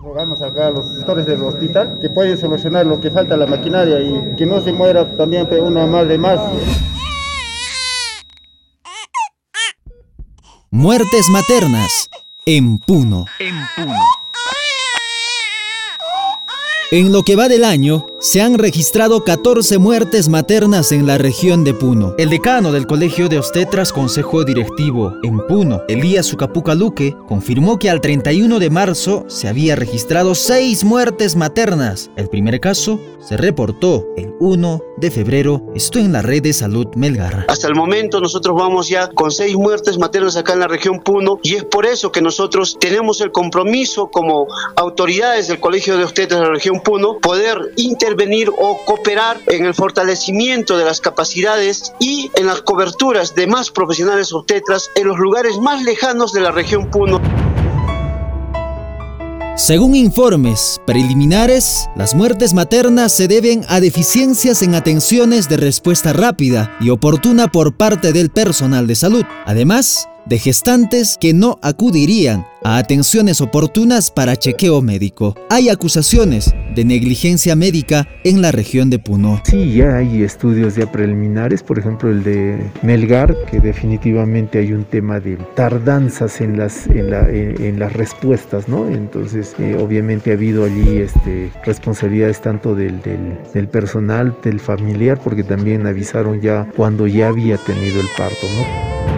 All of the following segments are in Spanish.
pedimos acá a los gestores del hospital que pueden solucionar lo que falta la maquinaria y que no se muera también una madre más. Muertes maternas en Puno. En Puno. En lo que va del año, se han registrado 14 muertes maternas en la región de Puno. El decano del Colegio de Obstetras Consejo Directivo en Puno, Elías Sucapuca Luque, confirmó que al 31 de marzo se había registrado 6 muertes maternas. El primer caso se reportó el 1 de febrero. Esto en la red de salud Melgar. Hasta el momento nosotros vamos ya con 6 muertes maternas acá en la región Puno y es por eso que nosotros tenemos el compromiso como autoridades del Colegio de Obstetras de la región Puno, poder intervenir o cooperar en el fortalecimiento de las capacidades y en las coberturas de más profesionales obstetras en los lugares más lejanos de la región Puno. Según informes preliminares, las muertes maternas se deben a deficiencias en atenciones de respuesta rápida y oportuna por parte del personal de salud. Además, de gestantes que no acudirían a atenciones oportunas para chequeo médico. Hay acusaciones de negligencia médica en la región de Puno. Sí, ya hay estudios ya preliminares, por ejemplo el de Melgar, que definitivamente hay un tema de tardanzas en las, en, las respuestas, ¿no? Entonces, eh, obviamente ha habido allí este, responsabilidades tanto del, del, del personal, del familiar, porque también avisaron ya cuando ya había tenido el parto, ¿no?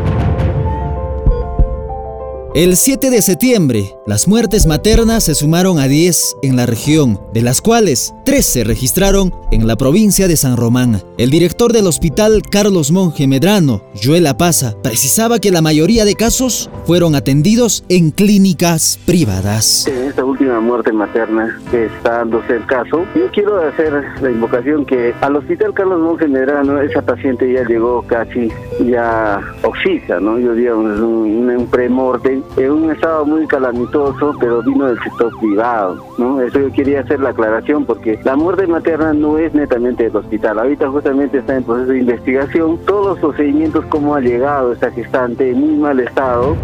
El 7 de septiembre, las muertes maternas se sumaron a 10 en la región, de las cuales 3 se registraron en la provincia de San Román. El director del hospital Carlos Monge Medrano, Joel Apaza, precisaba que la mayoría de casos fueron atendidos en clínicas privadas. En esta última muerte materna que está dándose el caso, yo quiero hacer la invocación que al hospital Carlos Monge Medrano, esa paciente ya llegó casi ya oxida, ¿no? Yo diría un, un premorte en un estado muy calamitoso, pero vino del sector privado, ¿no? Eso yo quería hacer la aclaración porque la muerte materna no es netamente del hospital. Ahorita justamente está en proceso de investigación todos los procedimientos, cómo ha llegado esta gestante en muy mal estado.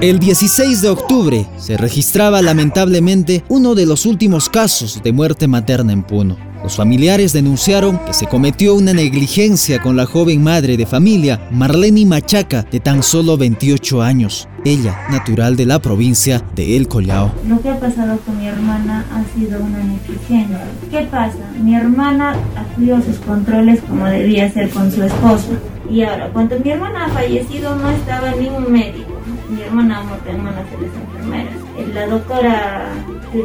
El 16 de octubre se registraba lamentablemente uno de los últimos casos de muerte materna en Puno. Los familiares denunciaron que se cometió una negligencia con la joven madre de familia, Marlene Machaca, de tan solo 28 años. Ella, natural de la provincia de El Collao. Lo que ha pasado con mi hermana ha sido una negligencia. ¿Qué pasa? Mi hermana acudió sus controles como debía ser con su esposo. Y ahora, cuando mi hermana ha fallecido, no estaba ni un médico. Mi hermana ha muerto en manos de las enfermeras. La doctora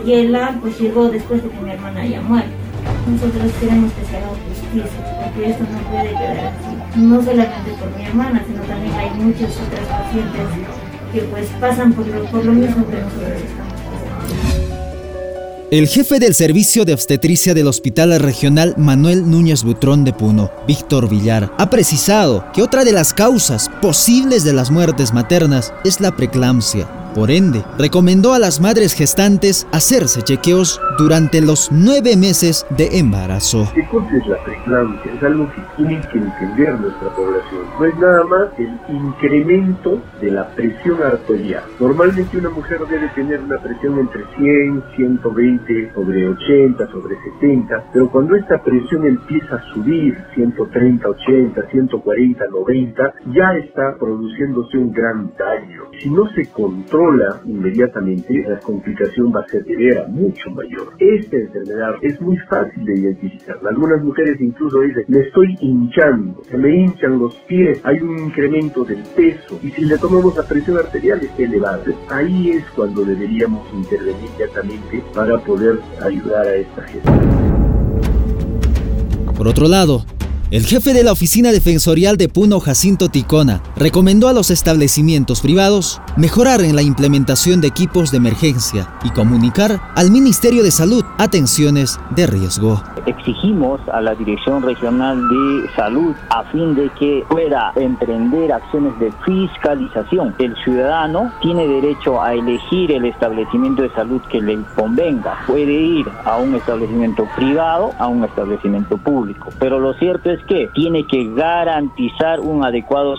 Yela pues llegó después de que mi hermana haya muerto nosotros queremos que se haga justicia, porque esto no puede quedar así. No solamente por mi hermana, sino también hay muchas otras pacientes que pues pasan por lo, por lo mismo que nosotros estamos el jefe del servicio de obstetricia del Hospital Regional Manuel Núñez Butrón de Puno, Víctor Villar, ha precisado que otra de las causas posibles de las muertes maternas es la preeclampsia, por ende, recomendó a las madres gestantes hacerse chequeos durante los nueve meses de embarazo. ¿Qué cosa es la preeclampsia? Es algo que tiene que entender nuestra población. No es nada más el incremento de la presión arterial. Normalmente una mujer debe tener una presión entre 100, 120, sobre 80, sobre 70, pero cuando esta presión empieza a subir, 130, 80, 140, 90, ya está produciéndose un gran daño. Si no se controla, inmediatamente, la complicación va a ser de mucho mayor. Esta enfermedad es muy fácil de identificar. Algunas mujeres incluso dicen, me estoy hinchando, se me hinchan los pies, hay un incremento del peso y si le tomamos la presión arterial está elevada. Ahí es cuando deberíamos intervenir inmediatamente para poder ayudar a esta gente. Por otro lado, el jefe de la Oficina Defensorial de Puno, Jacinto Ticona, recomendó a los establecimientos privados mejorar en la implementación de equipos de emergencia y comunicar al Ministerio de Salud atenciones de riesgo. Exigimos a la Dirección Regional de Salud a fin de que pueda emprender acciones de fiscalización. El ciudadano tiene derecho a elegir el establecimiento de salud que le convenga. Puede ir a un establecimiento privado, a un establecimiento público. Pero lo cierto es que tiene que garantizar un adecuado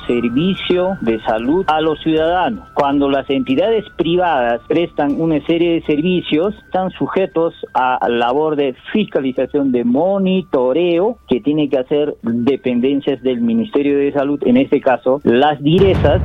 de salud a los ciudadanos. Cuando las entidades privadas prestan una serie de servicios, están sujetos a labor de fiscalización, de monitoreo que tiene que hacer dependencias del Ministerio de Salud, en este caso las direzas.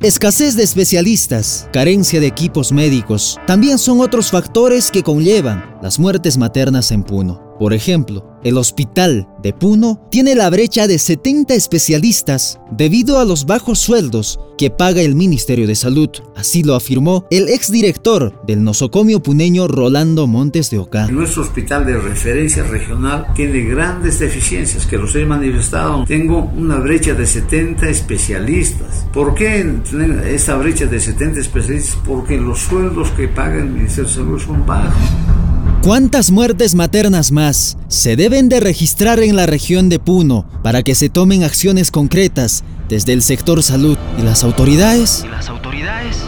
Escasez de especialistas, carencia de equipos médicos, también son otros factores que conllevan las muertes maternas en Puno. Por ejemplo, el hospital de Puno tiene la brecha de 70 especialistas debido a los bajos sueldos que paga el Ministerio de Salud. Así lo afirmó el exdirector del nosocomio puneño Rolando Montes de Oca. Nuestro hospital de referencia regional tiene grandes deficiencias que los he manifestado. Tengo una brecha de 70 especialistas. ¿Por qué esta brecha de 70 especialistas? Porque los sueldos que paga el Ministerio de Salud son bajos. ¿Cuántas muertes maternas más se deben de registrar en la región de Puno para que se tomen acciones concretas desde el sector salud y las autoridades? ¿Y las autoridades?